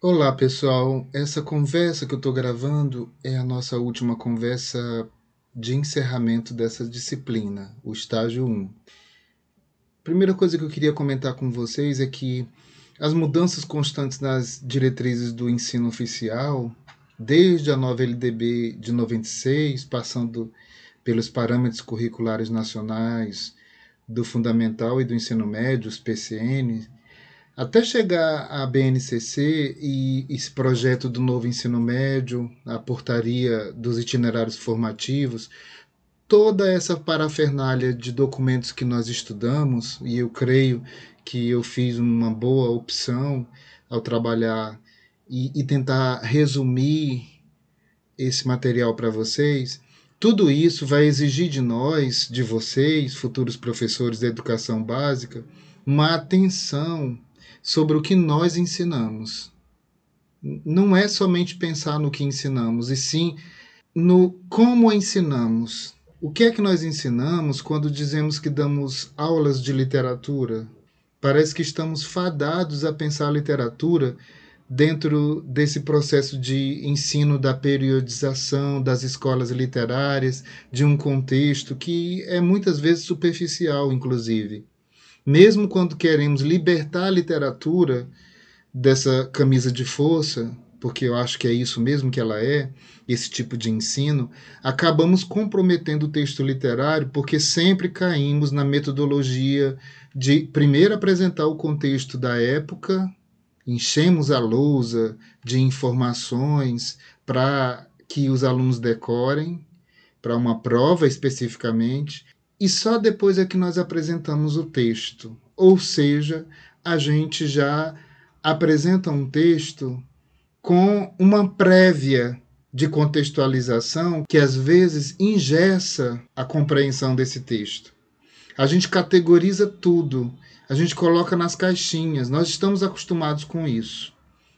Olá, pessoal. Essa conversa que eu estou gravando é a nossa última conversa de encerramento dessa disciplina, o estágio 1. Primeira coisa que eu queria comentar com vocês é que as mudanças constantes nas diretrizes do ensino oficial, desde a nova LDB de 96, passando pelos parâmetros curriculares nacionais do fundamental e do ensino médio, os PCN, até chegar à BNCC e esse projeto do novo ensino médio, a portaria dos itinerários formativos, toda essa parafernália de documentos que nós estudamos, e eu creio que eu fiz uma boa opção ao trabalhar e, e tentar resumir esse material para vocês, tudo isso vai exigir de nós, de vocês, futuros professores da educação básica, uma atenção sobre o que nós ensinamos. Não é somente pensar no que ensinamos, e sim no como ensinamos. O que é que nós ensinamos quando dizemos que damos aulas de literatura? Parece que estamos fadados a pensar a literatura dentro desse processo de ensino da periodização das escolas literárias, de um contexto que é muitas vezes superficial, inclusive mesmo quando queremos libertar a literatura dessa camisa de força, porque eu acho que é isso mesmo que ela é, esse tipo de ensino, acabamos comprometendo o texto literário porque sempre caímos na metodologia de primeiro apresentar o contexto da época, enchemos a lousa de informações para que os alunos decorem, para uma prova especificamente, e só depois é que nós apresentamos o texto. Ou seja, a gente já apresenta um texto com uma prévia de contextualização que às vezes ingessa a compreensão desse texto. A gente categoriza tudo, a gente coloca nas caixinhas, nós estamos acostumados com isso.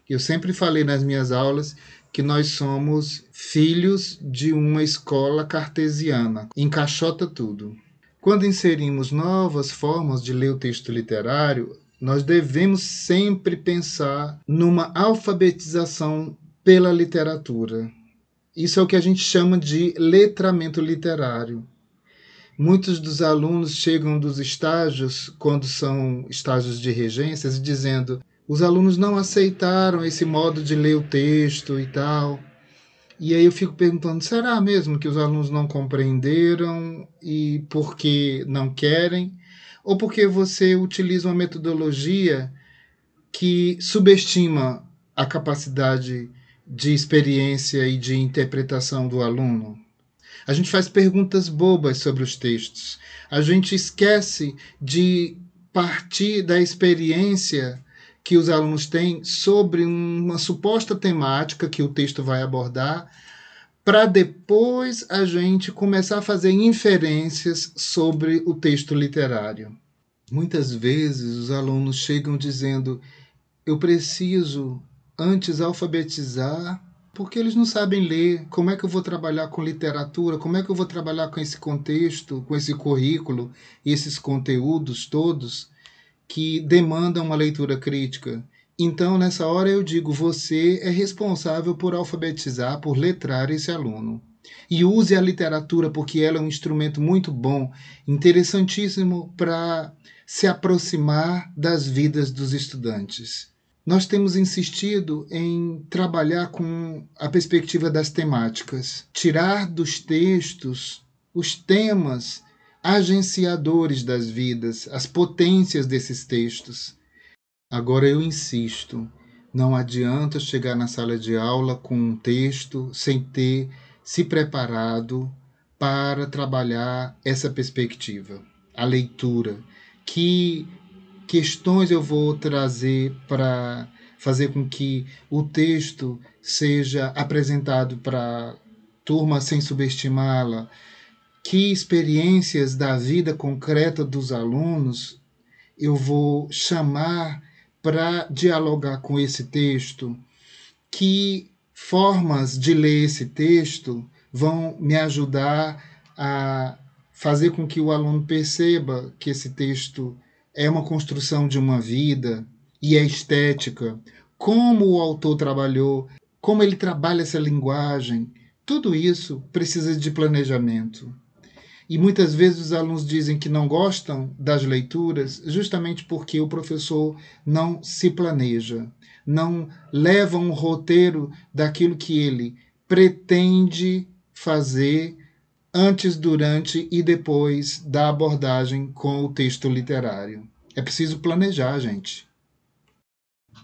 Eu sempre falei nas minhas aulas que nós somos filhos de uma escola cartesiana, encaixota tudo. Quando inserimos novas formas de ler o texto literário, nós devemos sempre pensar numa alfabetização pela literatura. Isso é o que a gente chama de letramento literário. Muitos dos alunos chegam dos estágios, quando são estágios de regências, dizendo: os alunos não aceitaram esse modo de ler o texto e tal. E aí eu fico perguntando: será mesmo que os alunos não compreenderam e porque não querem? Ou porque você utiliza uma metodologia que subestima a capacidade de experiência e de interpretação do aluno? A gente faz perguntas bobas sobre os textos. A gente esquece de partir da experiência que os alunos têm sobre uma suposta temática que o texto vai abordar, para depois a gente começar a fazer inferências sobre o texto literário. Muitas vezes os alunos chegam dizendo: eu preciso antes alfabetizar porque eles não sabem ler. Como é que eu vou trabalhar com literatura? Como é que eu vou trabalhar com esse contexto, com esse currículo e esses conteúdos todos? Que demandam uma leitura crítica. Então, nessa hora eu digo, você é responsável por alfabetizar, por letrar esse aluno. E use a literatura porque ela é um instrumento muito bom, interessantíssimo para se aproximar das vidas dos estudantes. Nós temos insistido em trabalhar com a perspectiva das temáticas, tirar dos textos os temas agenciadores das vidas, as potências desses textos. Agora eu insisto, não adianta chegar na sala de aula com um texto sem ter se preparado para trabalhar essa perspectiva, a leitura. Que questões eu vou trazer para fazer com que o texto seja apresentado para a turma sem subestimá-la, que experiências da vida concreta dos alunos eu vou chamar para dialogar com esse texto, que formas de ler esse texto vão me ajudar a fazer com que o aluno perceba que esse texto é uma construção de uma vida e é estética, como o autor trabalhou, como ele trabalha essa linguagem. Tudo isso precisa de planejamento. E muitas vezes os alunos dizem que não gostam das leituras justamente porque o professor não se planeja, não leva um roteiro daquilo que ele pretende fazer antes, durante e depois da abordagem com o texto literário. É preciso planejar, gente.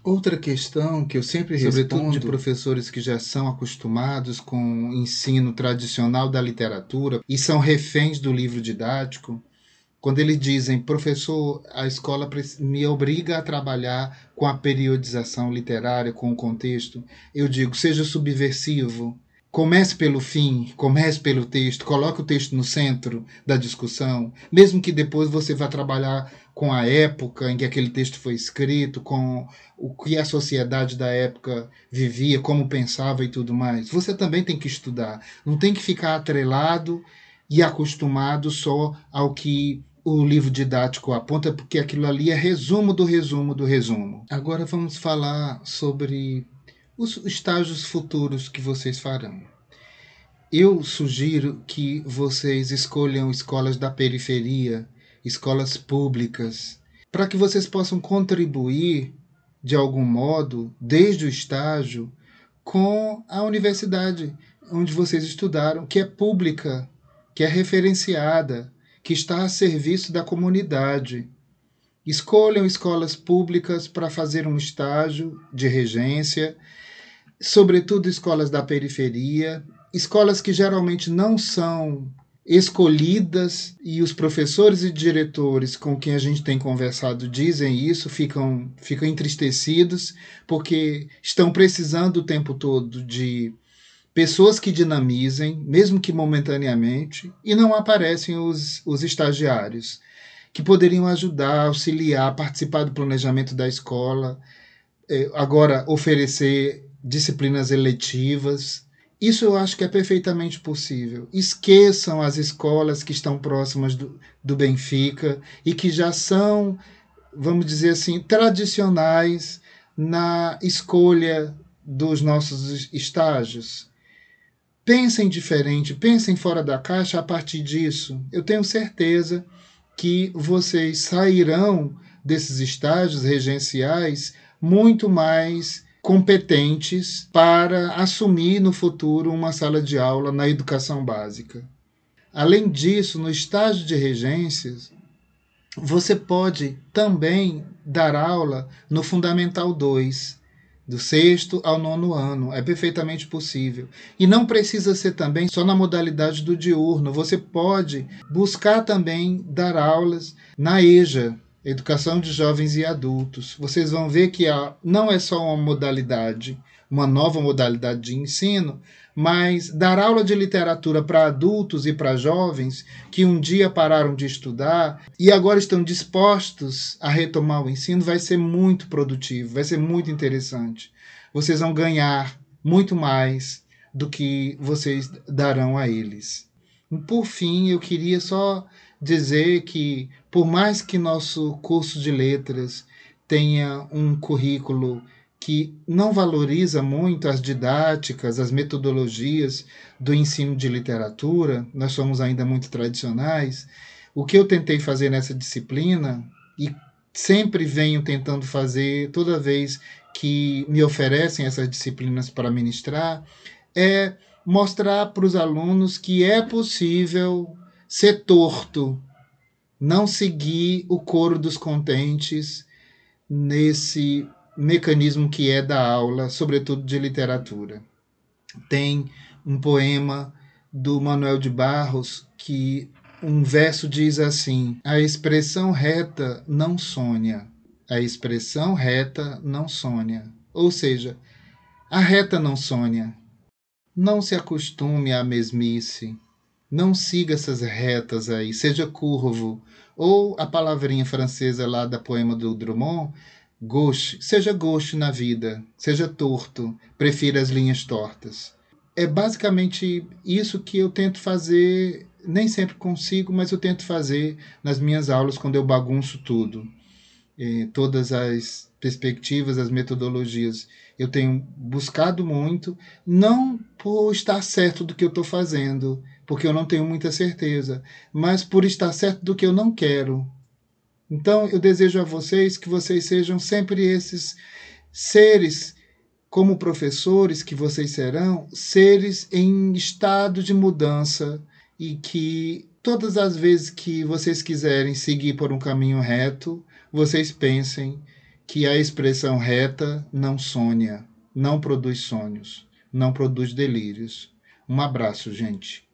Outra questão que eu sempre Sobretudo respondo de professores que já são acostumados com o ensino tradicional da literatura e são reféns do livro didático, quando eles dizem, professor, a escola me obriga a trabalhar com a periodização literária, com o contexto, eu digo, seja subversivo, Comece pelo fim, comece pelo texto, coloque o texto no centro da discussão, mesmo que depois você vá trabalhar com a época em que aquele texto foi escrito, com o que a sociedade da época vivia, como pensava e tudo mais. Você também tem que estudar, não tem que ficar atrelado e acostumado só ao que o livro didático aponta, porque aquilo ali é resumo do resumo do resumo. Agora vamos falar sobre os estágios futuros que vocês farão. Eu sugiro que vocês escolham escolas da periferia, escolas públicas, para que vocês possam contribuir de algum modo, desde o estágio, com a universidade onde vocês estudaram, que é pública, que é referenciada, que está a serviço da comunidade. Escolham escolas públicas para fazer um estágio de regência sobretudo escolas da periferia, escolas que geralmente não são escolhidas e os professores e diretores com quem a gente tem conversado dizem isso, ficam, ficam entristecidos porque estão precisando o tempo todo de pessoas que dinamizem, mesmo que momentaneamente, e não aparecem os, os estagiários que poderiam ajudar, auxiliar, participar do planejamento da escola, eh, agora oferecer disciplinas eletivas. Isso eu acho que é perfeitamente possível. Esqueçam as escolas que estão próximas do, do Benfica e que já são, vamos dizer assim, tradicionais na escolha dos nossos estágios. Pensem diferente, pensem fora da caixa a partir disso. Eu tenho certeza que vocês sairão desses estágios regenciais muito mais competentes para assumir no futuro uma sala de aula na educação básica. Além disso, no estágio de regências, você pode também dar aula no Fundamental 2, do sexto ao nono ano. É perfeitamente possível. E não precisa ser também só na modalidade do diurno. Você pode buscar também dar aulas na EJA, educação de jovens e adultos, vocês vão ver que não é só uma modalidade, uma nova modalidade de ensino, mas dar aula de literatura para adultos e para jovens que um dia pararam de estudar e agora estão dispostos a retomar o ensino vai ser muito produtivo, vai ser muito interessante. Vocês vão ganhar muito mais do que vocês darão a eles. Por fim, eu queria só dizer que, por mais que nosso curso de letras tenha um currículo que não valoriza muito as didáticas, as metodologias do ensino de literatura, nós somos ainda muito tradicionais. O que eu tentei fazer nessa disciplina, e sempre venho tentando fazer toda vez que me oferecem essas disciplinas para ministrar, é mostrar para os alunos que é possível ser torto, não seguir o coro dos contentes nesse mecanismo que é da aula, sobretudo de literatura. Tem um poema do Manuel de Barros que um verso diz assim: A expressão reta não sonha. A expressão reta não sonha. Ou seja, a reta não sonha. Não se acostume à mesmice. Não siga essas retas aí, seja curvo. Ou a palavrinha francesa lá da poema do Drummond, gauche, seja gauche na vida, seja torto, prefira as linhas tortas. É basicamente isso que eu tento fazer, nem sempre consigo, mas eu tento fazer nas minhas aulas quando eu bagunço tudo. eh, todas as perspectivas, as metodologias. Eu tenho buscado muito, não por estar certo do que eu estou fazendo, porque eu não tenho muita certeza, mas por estar certo do que eu não quero. Então eu desejo a vocês que vocês sejam sempre esses seres, como professores que vocês serão, seres em estado de mudança e que todas as vezes que vocês quiserem seguir por um caminho reto, vocês pensem que a expressão reta não sonha, não produz sonhos, não produz delírios. Um abraço, gente.